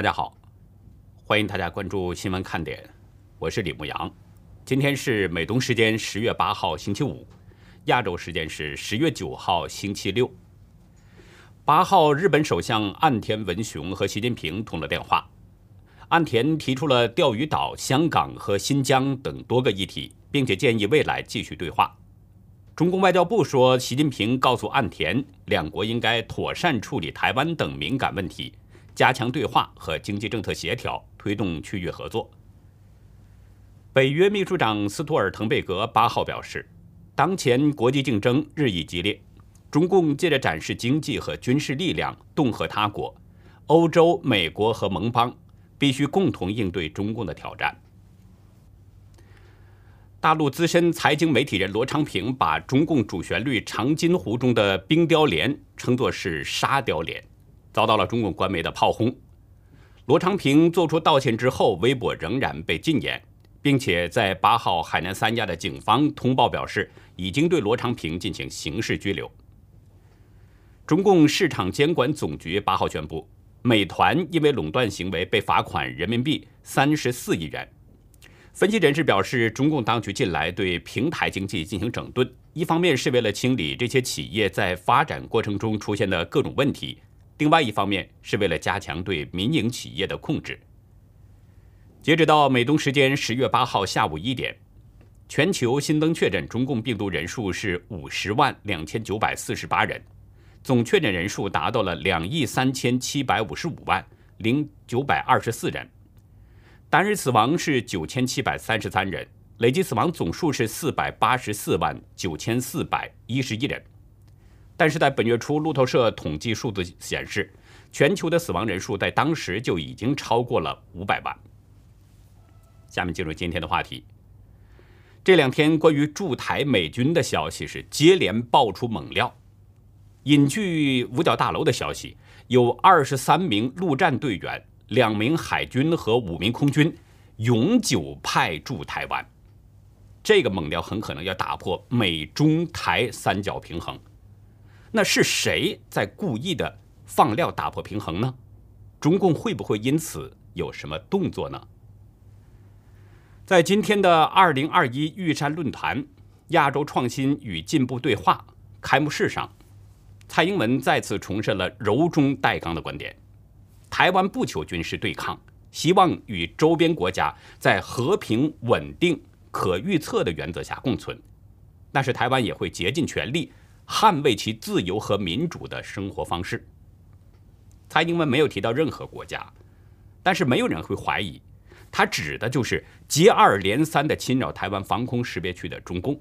大家好，欢迎大家关注新闻看点，我是李牧阳。今天是美东时间十月八号星期五，亚洲时间是十月九号星期六。八号，日本首相岸田文雄和习近平通了电话，岸田提出了钓鱼岛、香港和新疆等多个议题，并且建议未来继续对话。中共外交部说，习近平告诉岸田，两国应该妥善处理台湾等敏感问题。加强对话和经济政策协调，推动区域合作。北约秘书长斯托尔滕贝格八号表示，当前国际竞争日益激烈，中共借着展示经济和军事力量恫吓他国，欧洲、美国和盟邦必须共同应对中共的挑战。大陆资深财经媒体人罗昌平把中共主旋律《长津湖》中的冰雕连称作是沙雕连。遭到了中共官媒的炮轰，罗昌平做出道歉之后，微博仍然被禁言，并且在八号海南三亚的警方通报表示，已经对罗昌平进行刑事拘留。中共市场监管总局八号宣布，美团因为垄断行为被罚款人民币三十四亿元。分析人士表示，中共当局近来对平台经济进行整顿，一方面是为了清理这些企业在发展过程中出现的各种问题。另外一方面是为了加强对民营企业的控制。截止到美东时间十月八号下午一点，全球新增确诊中共病毒人数是五十万两千九百四十八人，总确诊人数达到了两亿三千七百五十五万零九百二十四人，单日死亡是九千七百三十三人，累计死亡总数是四百八十四万九千四百一十一人。但是在本月初，路透社统计数字显示，全球的死亡人数在当时就已经超过了五百万。下面进入今天的话题。这两天关于驻台美军的消息是接连爆出猛料。隐居五角大楼的消息，有二十三名陆战队员、两名海军和五名空军永久派驻台湾。这个猛料很可能要打破美中台三角平衡。那是谁在故意的放料打破平衡呢？中共会不会因此有什么动作呢？在今天的二零二一玉山论坛亚洲创新与进步对话开幕式上，蔡英文再次重申了柔中带刚的观点：台湾不求军事对抗，希望与周边国家在和平、稳定、可预测的原则下共存，但是台湾也会竭尽全力。捍卫其自由和民主的生活方式。蔡英文没有提到任何国家，但是没有人会怀疑，他指的就是接二连三的侵扰台湾防空识别区的中共。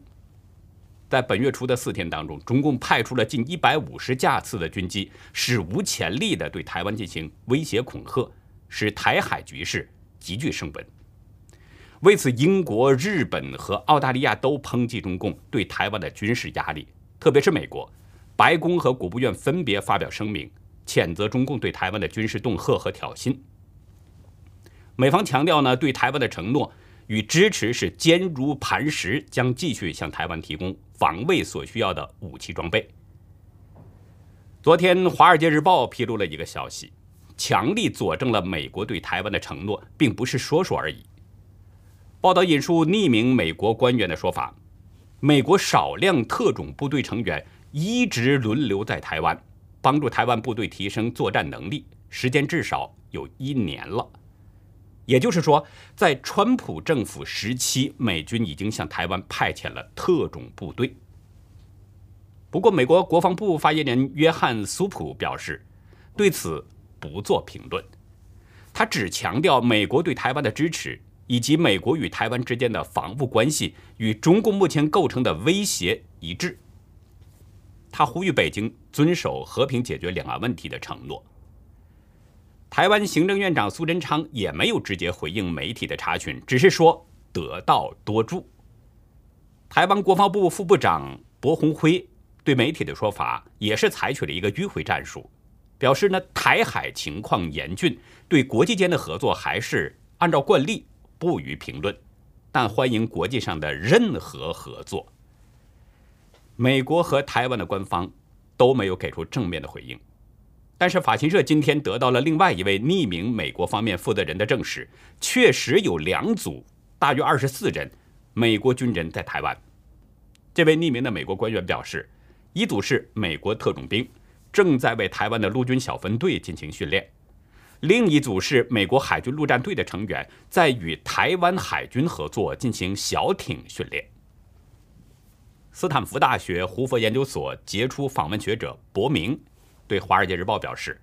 在本月初的四天当中，中共派出了近一百五十架次的军机，史无前例的对台湾进行威胁恐吓，使台海局势急剧升温。为此，英国、日本和澳大利亚都抨击中共对台湾的军事压力。特别是美国，白宫和国务院分别发表声明，谴责中共对台湾的军事恫吓和挑衅。美方强调呢，对台湾的承诺与支持是坚如磐石，将继续向台湾提供防卫所需要的武器装备。昨天，《华尔街日报》披露了一个消息，强力佐证了美国对台湾的承诺并不是说说而已。报道引述匿名美国官员的说法。美国少量特种部队成员一直轮流在台湾，帮助台湾部队提升作战能力，时间至少有一年了。也就是说，在川普政府时期，美军已经向台湾派遣了特种部队。不过，美国国防部发言人约翰·苏普表示，对此不做评论，他只强调美国对台湾的支持。以及美国与台湾之间的防务关系与中共目前构成的威胁一致。他呼吁北京遵守和平解决两岸问题的承诺。台湾行政院长苏贞昌也没有直接回应媒体的查询，只是说得道多助。台湾国防部副部长薄鸿辉对媒体的说法也是采取了一个迂回战术，表示呢台海情况严峻，对国际间的合作还是按照惯例。不予评论，但欢迎国际上的任何合作。美国和台湾的官方都没有给出正面的回应。但是法新社今天得到了另外一位匿名美国方面负责人的证实，确实有两组大约二十四人美国军人在台湾。这位匿名的美国官员表示，一组是美国特种兵，正在为台湾的陆军小分队进行训练；另一组是美国海军陆战队的成员，在与台湾海军合作进行小艇训练。斯坦福大学胡佛研究所杰出访问学者伯明。对《华尔街日报》表示，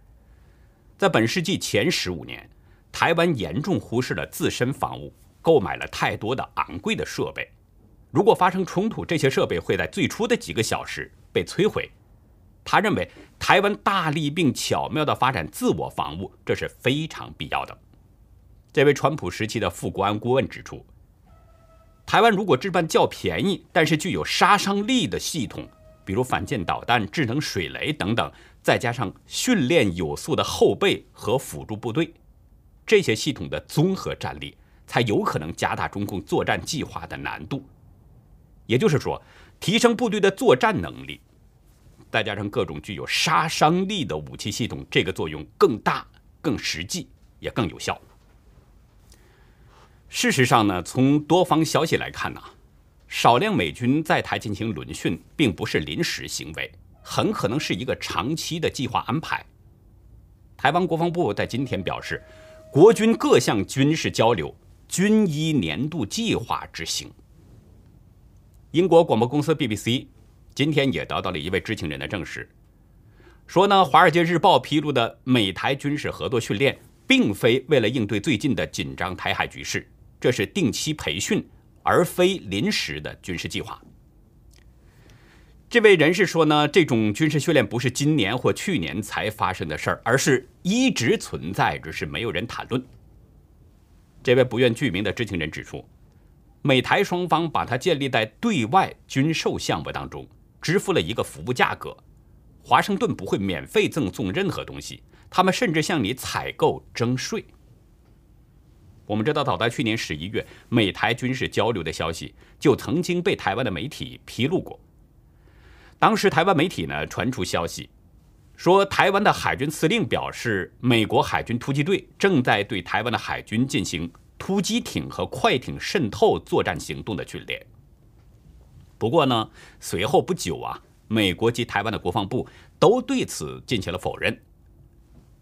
在本世纪前十五年，台湾严重忽视了自身防务，购买了太多的昂贵的设备。如果发生冲突，这些设备会在最初的几个小时被摧毁。他认为，台湾大力并巧妙地发展自我防务，这是非常必要的。这位川普时期的副国安顾问指出，台湾如果置办较便宜但是具有杀伤力的系统，比如反舰导弹、智能水雷等等。再加上训练有素的后备和辅助部队，这些系统的综合战力才有可能加大中共作战计划的难度。也就是说，提升部队的作战能力，再加上各种具有杀伤力的武器系统，这个作用更大、更实际，也更有效。事实上呢，从多方消息来看呢，少量美军在台进行轮训，并不是临时行为。很可能是一个长期的计划安排。台湾国防部在今天表示，国军各项军事交流均依年度计划执行。英国广播公司 BBC 今天也得到了一位知情人的证实，说呢，《华尔街日报》披露的美台军事合作训练，并非为了应对最近的紧张台海局势，这是定期培训，而非临时的军事计划。这位人士说呢，这种军事训练不是今年或去年才发生的事儿，而是一直存在，只是没有人谈论。这位不愿具名的知情人指出，美台双方把它建立在对外军售项目当中，支付了一个服务价格。华盛顿不会免费赠送任何东西，他们甚至向你采购征税。我们知道，早在去年十一月，美台军事交流的消息就曾经被台湾的媒体披露过。当时台湾媒体呢传出消息，说台湾的海军司令表示，美国海军突击队正在对台湾的海军进行突击艇和快艇渗透作战行动的训练。不过呢，随后不久啊，美国及台湾的国防部都对此进行了否认。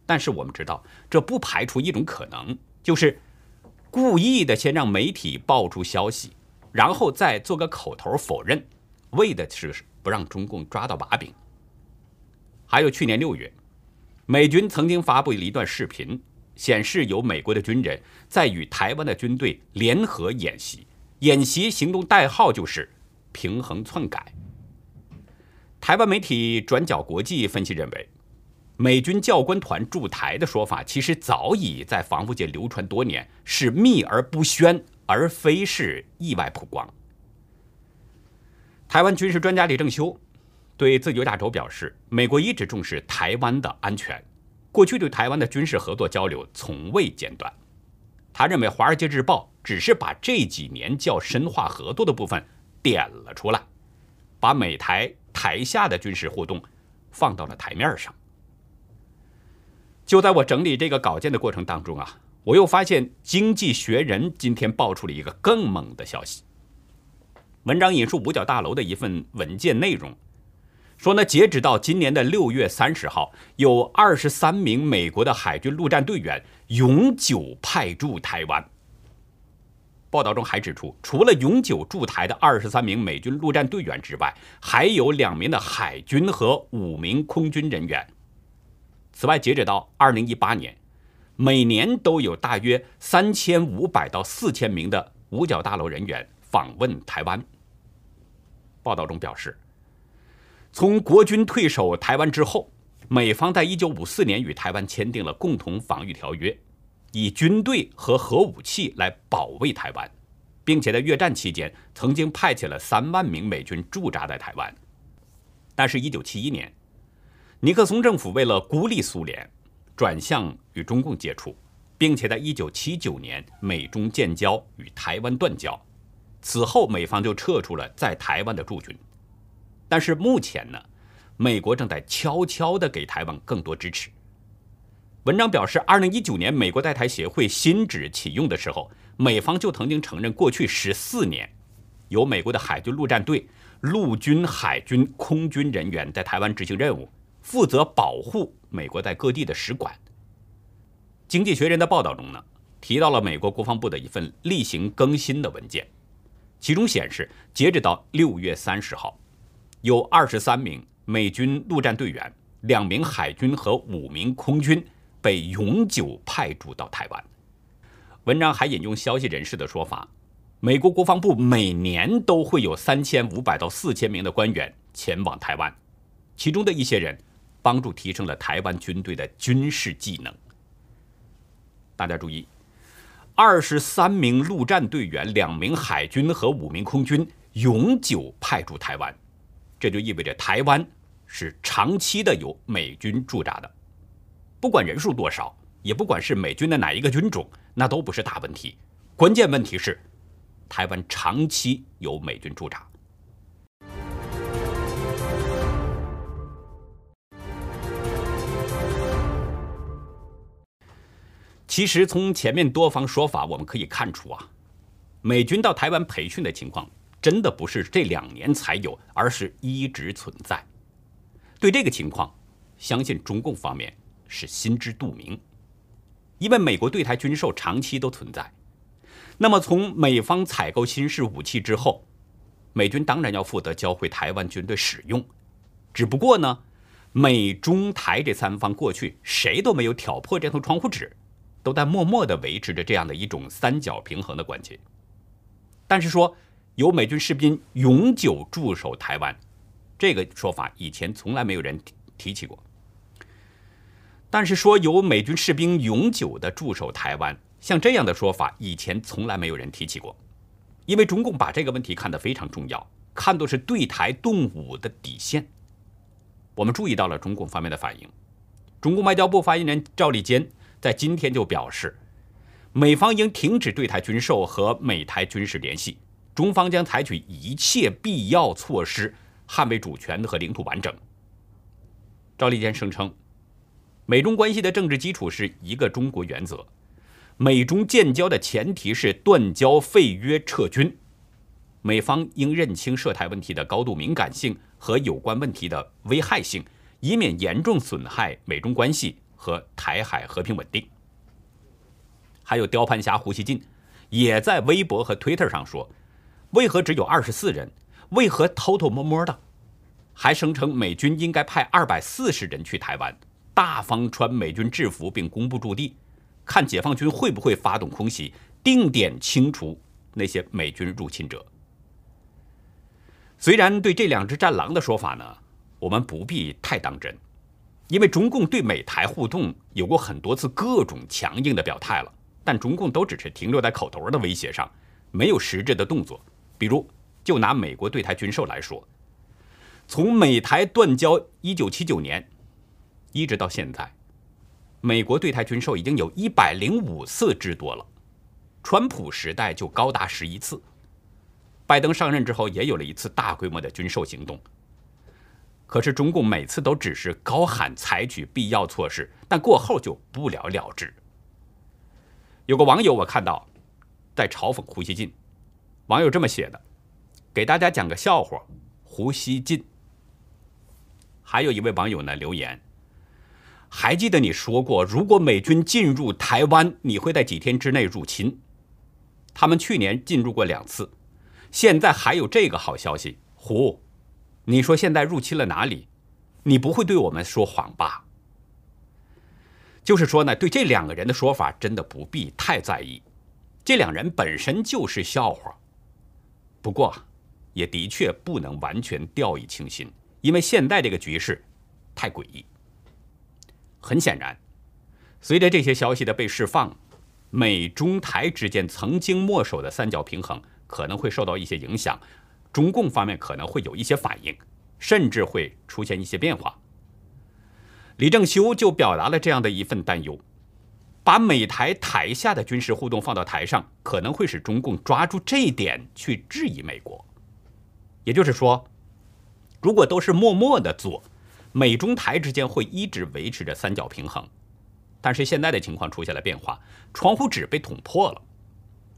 但是我们知道，这不排除一种可能，就是故意的先让媒体爆出消息，然后再做个口头否认，为的是。不让中共抓到把柄。还有去年六月，美军曾经发布了一段视频，显示有美国的军人在与台湾的军队联合演习，演习行动代号就是“平衡篡改”。台湾媒体转角国际分析认为，美军教官团驻台的说法其实早已在防务界流传多年，是秘而不宣，而非是意外曝光。台湾军事专家李正修对自由亚洲表示，美国一直重视台湾的安全，过去对台湾的军事合作交流从未间断。他认为，《华尔街日报》只是把这几年较深化合作的部分点了出来，把美台台下的军事互动放到了台面上。就在我整理这个稿件的过程当中啊，我又发现《经济学人》今天爆出了一个更猛的消息。文章引述五角大楼的一份文件内容，说呢，截止到今年的六月三十号，有二十三名美国的海军陆战队员永久派驻台湾。报道中还指出，除了永久驻台的二十三名美军陆战队员之外，还有两名的海军和五名空军人员。此外，截止到二零一八年，每年都有大约三千五百到四千名的五角大楼人员访问台湾。报道中表示，从国军退守台湾之后，美方在一九五四年与台湾签订了共同防御条约，以军队和核武器来保卫台湾，并且在越战期间曾经派遣了三万名美军驻扎在台湾。但是，一九七一年，尼克松政府为了孤立苏联，转向与中共接触，并且在一九七九年美中建交，与台湾断交。此后，美方就撤出了在台湾的驻军，但是目前呢，美国正在悄悄地给台湾更多支持，文章表示，二零一九年美国在台协会新址启用的时候，美方就曾经承认，过去十四年，由美国的海军陆战队、陆军、海军、空军人员在台湾执行任务，负责保护美国在各地的使馆。经济学人的报道中呢，提到了美国国防部的一份例行更新的文件，其中显示，截止到六月三十号，有二十三名美军陆战队员、两名海军和五名空军。被永久派驻到台湾。文章还引用消息人士的说法，美国国防部每年都会有三千五百到四千名的官员前往台湾，其中的一些人帮助提升了台湾军队的军事技能。大家注意，二十三名陆战队员、两名海军和五名空军永久派驻台湾，这就意味着台湾是长期的有美军驻扎的。不管人数多少，也不管是美军的哪一个军种，那都不是大问题。关键问题是，台湾长期有美军驻扎。其实从前面多方说法，我们可以看出啊，美军到台湾培训的情况，真的不是这两年才有，而是一直存在。对这个情况，相信中共方面。是心知肚明，因为美国对台军售长期都存在。那么，从美方采购新式武器之后，美军当然要负责教会台湾军队使用。只不过呢，美中台这三方过去谁都没有挑破这层窗户纸，都在默默地维持着这样的一种三角平衡的关系。但是说有美军士兵永久驻守台湾，这个说法以前从来没有人提起过。但是说有美军士兵永久的驻守台湾，像这样的说法以前从来没有人提起过，因为中共把这个问题看得非常重要，看作是对台动武的底线。我们注意到了中共方面的反应，中共外交部发言人赵立坚在今天就表示，美方应停止对台军售和美台军事联系，中方将采取一切必要措施捍卫主权和领土完整。赵立坚声称。美中关系的政治基础是一个中国原则，美中建交的前提是断交、废约、撤军。美方应认清涉台问题的高度敏感性和有关问题的危害性，以免严重损害美中关系和台海和平稳定。还有雕盘侠胡锡进也在微博和 Twitter 上说：“为何只有二十四人？为何偷偷摸摸的？”还声称美军应该派二百四十人去台湾。大方穿美军制服并公布驻地，看解放军会不会发动空袭，定点清除那些美军入侵者。虽然对这两只战狼的说法呢，我们不必太当真，因为中共对美台互动有过很多次各种强硬的表态了，但中共都只是停留在口头的威胁上，没有实质的动作。比如，就拿美国对台军售来说，从美台断交一九七九年。一直到现在，美国对台军售已经有一百零五次之多了。川普时代就高达十一次，拜登上任之后也有了一次大规模的军售行动。可是中共每次都只是高喊采取必要措施，但过后就不了了之。有个网友我看到在嘲讽胡锡进，网友这么写的：“给大家讲个笑话，胡锡进。”还有一位网友呢留言。还记得你说过，如果美军进入台湾，你会在几天之内入侵。他们去年进入过两次，现在还有这个好消息。胡，你说现在入侵了哪里？你不会对我们说谎吧？就是说呢，对这两个人的说法真的不必太在意，这两人本身就是笑话。不过，也的确不能完全掉以轻心，因为现在这个局势太诡异。很显然，随着这些消息的被释放，美中台之间曾经默守的三角平衡可能会受到一些影响，中共方面可能会有一些反应，甚至会出现一些变化。李正修就表达了这样的一份担忧：，把美台台下的军事互动放到台上，可能会使中共抓住这一点去质疑美国。也就是说，如果都是默默的做。美中台之间会一直维持着三角平衡，但是现在的情况出现了变化，窗户纸被捅破了。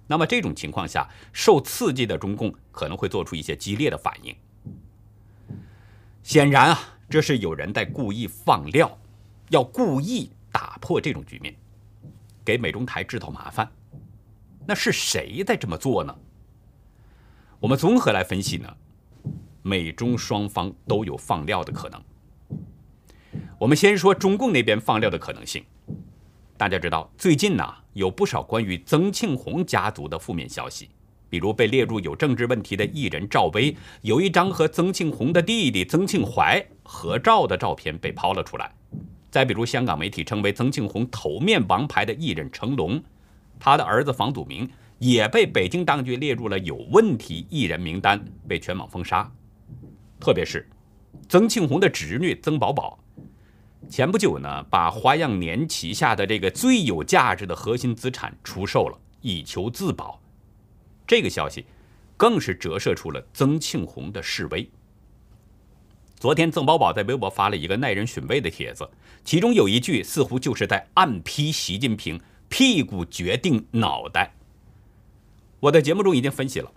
那么这种情况下，受刺激的中共可能会做出一些激烈的反应。显然啊，这是有人在故意放料，要故意打破这种局面，给美中台制造麻烦。那是谁在这么做呢？我们综合来分析呢，美中双方都有放料的可能。我们先说中共那边放料的可能性。大家知道，最近呢有不少关于曾庆红家族的负面消息，比如被列入有政治问题的艺人赵薇，有一张和曾庆红的弟弟曾庆怀合照的照片被抛了出来。再比如，香港媒体称为曾庆红头面王牌的艺人成龙。他的儿子房祖名也被北京当局列入了有问题艺人名单，被全网封杀。特别是曾庆红的侄女曾宝宝，前不久呢，把花样年旗下的这个最有价值的核心资产出售了，以求自保。这个消息更是折射出了曾庆红的示威。昨天，曾宝宝在微博发了一个耐人寻味的帖子，其中有一句似乎就是在暗批习近平。屁股决定脑袋。我在节目中已经分析了，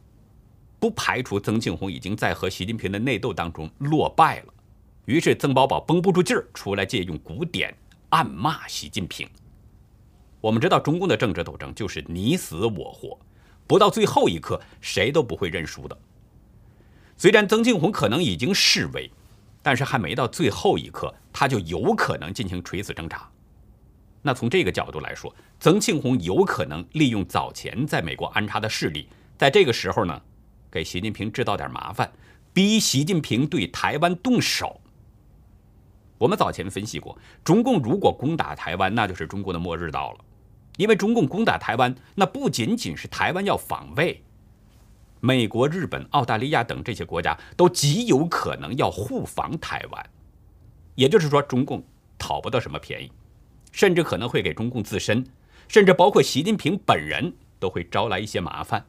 不排除曾庆红已经在和习近平的内斗当中落败了。于是曾宝宝绷不住劲儿，出来借用古典暗骂习近平。我们知道，中共的政治斗争就是你死我活，不到最后一刻，谁都不会认输的。虽然曾庆红可能已经示威，但是还没到最后一刻，他就有可能进行垂死挣扎。那从这个角度来说，曾庆红有可能利用早前在美国安插的势力，在这个时候呢，给习近平制造点麻烦，逼习近平对台湾动手。我们早前分析过，中共如果攻打台湾，那就是中国的末日到了，因为中共攻打台湾，那不仅仅是台湾要防卫，美国、日本、澳大利亚等这些国家都极有可能要护防台湾，也就是说，中共讨不到什么便宜。甚至可能会给中共自身，甚至包括习近平本人都会招来一些麻烦。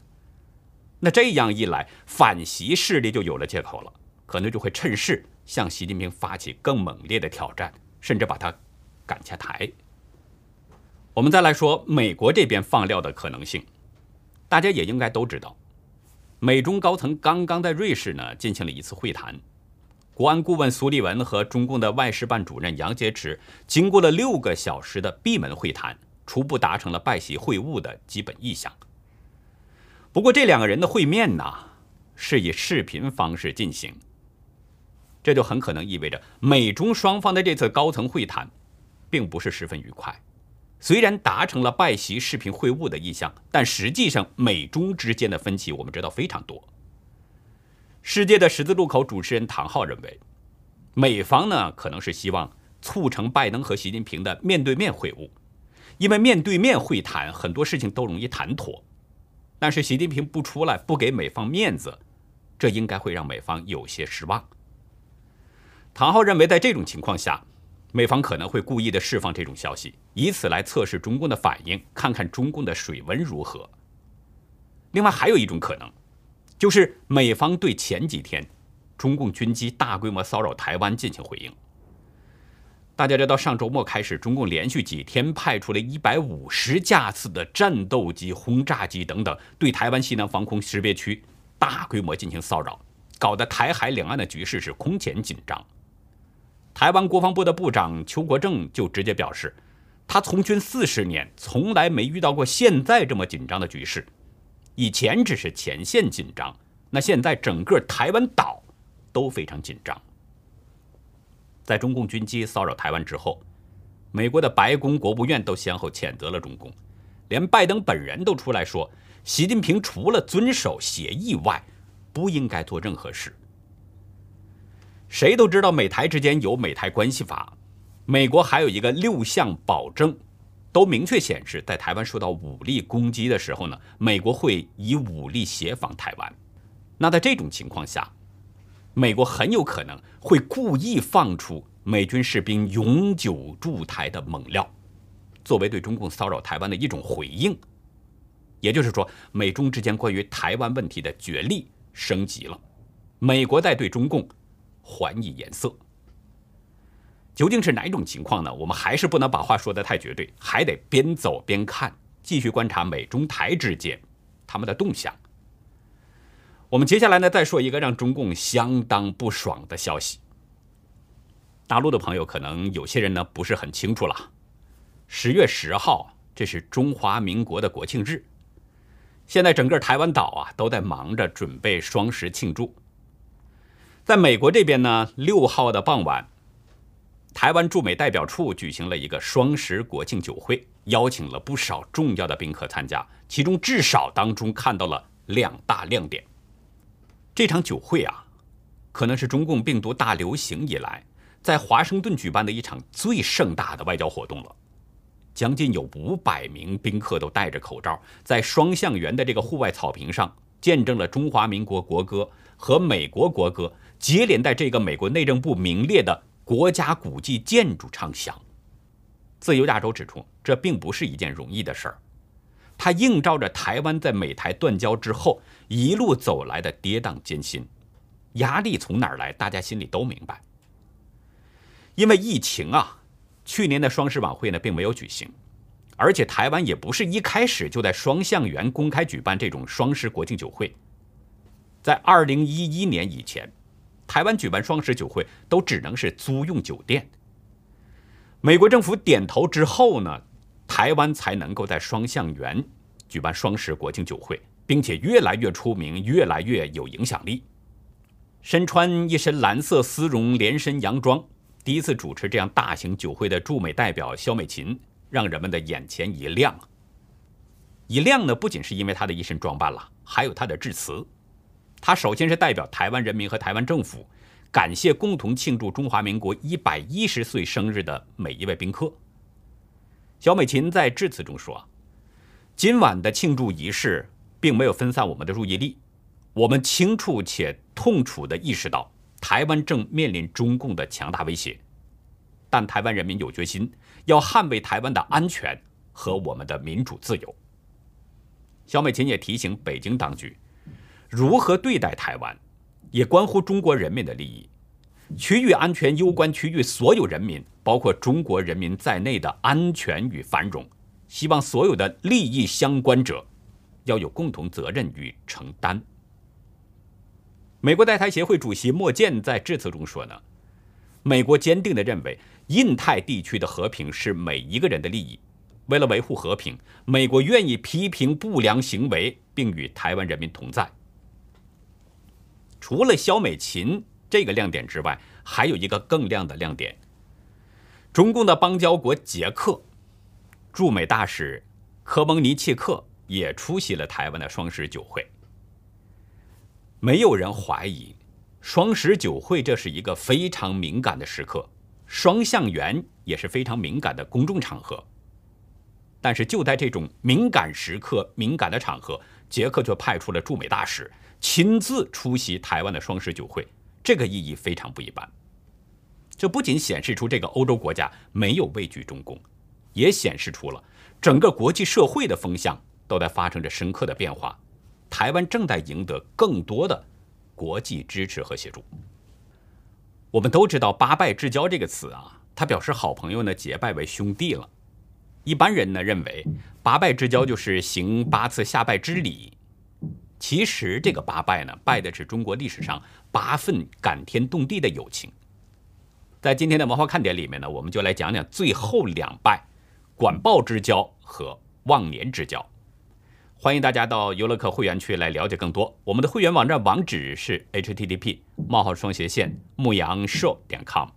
那这样一来，反习势力就有了借口了，可能就会趁势向习近平发起更猛烈的挑战，甚至把他赶下台。我们再来说美国这边放料的可能性，大家也应该都知道，美中高层刚刚在瑞士呢进行了一次会谈。国安顾问苏利文和中共的外事办主任杨洁篪经过了六个小时的闭门会谈，初步达成了拜习会晤的基本意向。不过，这两个人的会面呢，是以视频方式进行，这就很可能意味着美中双方的这次高层会谈，并不是十分愉快。虽然达成了拜习视频会晤的意向，但实际上美中之间的分歧，我们知道非常多。世界的十字路口主持人唐浩认为，美方呢可能是希望促成拜登和习近平的面对面会晤，因为面对面会谈很多事情都容易谈妥。但是习近平不出来，不给美方面子，这应该会让美方有些失望。唐浩认为，在这种情况下，美方可能会故意的释放这种消息，以此来测试中共的反应，看看中共的水温如何。另外还有一种可能。就是美方对前几天中共军机大规模骚扰台湾进行回应。大家知道，上周末开始，中共连续几天派出了一百五十架次的战斗机、轰炸机等等，对台湾西南防空识别区大规模进行骚扰，搞得台海两岸的局势是空前紧张。台湾国防部的部长邱国正就直接表示，他从军四十年，从来没遇到过现在这么紧张的局势。以前只是前线紧张，那现在整个台湾岛都非常紧张。在中共军机骚扰台湾之后，美国的白宫、国务院都先后谴责了中共，连拜登本人都出来说，习近平除了遵守协议外，不应该做任何事。谁都知道美台之间有美台关系法，美国还有一个六项保证。都明确显示，在台湾受到武力攻击的时候呢，美国会以武力协防台湾。那在这种情况下，美国很有可能会故意放出美军士兵永久驻台的猛料，作为对中共骚扰台湾的一种回应。也就是说，美中之间关于台湾问题的角力升级了，美国在对中共还以颜色。究竟是哪种情况呢？我们还是不能把话说得太绝对，还得边走边看，继续观察美中台之间他们的动向。我们接下来呢，再说一个让中共相当不爽的消息。大陆的朋友可能有些人呢不是很清楚了，十月十号这是中华民国的国庆日，现在整个台湾岛啊都在忙着准备双十庆祝。在美国这边呢，六号的傍晚。台湾驻美代表处举行了一个双十国庆酒会，邀请了不少重要的宾客参加。其中至少当中看到了两大亮点。这场酒会啊，可能是中共病毒大流行以来在华盛顿举办的一场最盛大的外交活动了。将近有五百名宾客都戴着口罩，在双向园的这个户外草坪上，见证了中华民国国歌和美国国歌接连在这个美国内政部名列的。国家古迹建筑畅响，自由亚洲指出，这并不是一件容易的事儿，它映照着台湾在美台断交之后一路走来的跌宕艰辛，压力从哪儿来，大家心里都明白。因为疫情啊，去年的双十晚会呢并没有举行，而且台湾也不是一开始就在双向园公开举办这种双十国庆酒会，在二零一一年以前。台湾举办双十酒会都只能是租用酒店。美国政府点头之后呢，台湾才能够在双向园举办双十国庆酒会，并且越来越出名，越来越有影响力。身穿一身蓝色丝绒连身洋装，第一次主持这样大型酒会的驻美代表肖美琴，让人们的眼前一亮。一亮呢，不仅是因为她的一身装扮了，还有她的致辞。他首先是代表台湾人民和台湾政府，感谢共同庆祝中华民国一百一十岁生日的每一位宾客。小美琴在致辞中说：“今晚的庆祝仪式并没有分散我们的注意力，我们清楚且痛楚地意识到台湾正面临中共的强大威胁，但台湾人民有决心要捍卫台湾的安全和我们的民主自由。”小美琴也提醒北京当局。如何对待台湾，也关乎中国人民的利益。区域安全攸关区域所有人民，包括中国人民在内的安全与繁荣。希望所有的利益相关者要有共同责任与承担。美国在台协会主席莫健在致辞中说呢：“美国坚定地认为，印太地区的和平是每一个人的利益。为了维护和平，美国愿意批评不良行为，并与台湾人民同在。”除了肖美琴这个亮点之外，还有一个更亮的亮点。中共的邦交国捷克驻美大使科蒙尼契克也出席了台湾的双十酒会。没有人怀疑，双十酒会这是一个非常敏感的时刻，双向园也是非常敏感的公众场合。但是就在这种敏感时刻、敏感的场合，捷克却派出了驻美大使。亲自出席台湾的双十酒会，这个意义非常不一般。这不仅显示出这个欧洲国家没有畏惧中共，也显示出了整个国际社会的风向都在发生着深刻的变化。台湾正在赢得更多的国际支持和协助。我们都知道“八拜之交”这个词啊，它表示好朋友呢结拜为兄弟了。一般人呢认为“八拜之交”就是行八次下拜之礼。其实这个八拜呢，拜的是中国历史上八份感天动地的友情。在今天的文化看点里面呢，我们就来讲讲最后两拜：管鲍之交和忘年之交。欢迎大家到游乐客会员区来了解更多。我们的会员网站网址是 http: 冒号双斜线牧羊社点 com，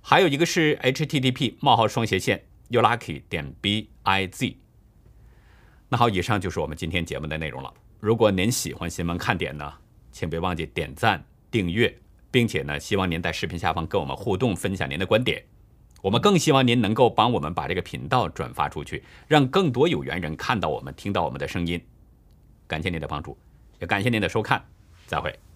还有一个是 http: 冒号双斜线 youlucky 点 biz。那好，以上就是我们今天节目的内容了。如果您喜欢新闻看点呢，请别忘记点赞、订阅，并且呢，希望您在视频下方跟我们互动，分享您的观点。我们更希望您能够帮我们把这个频道转发出去，让更多有缘人看到我们、听到我们的声音。感谢您的帮助，也感谢您的收看，再会。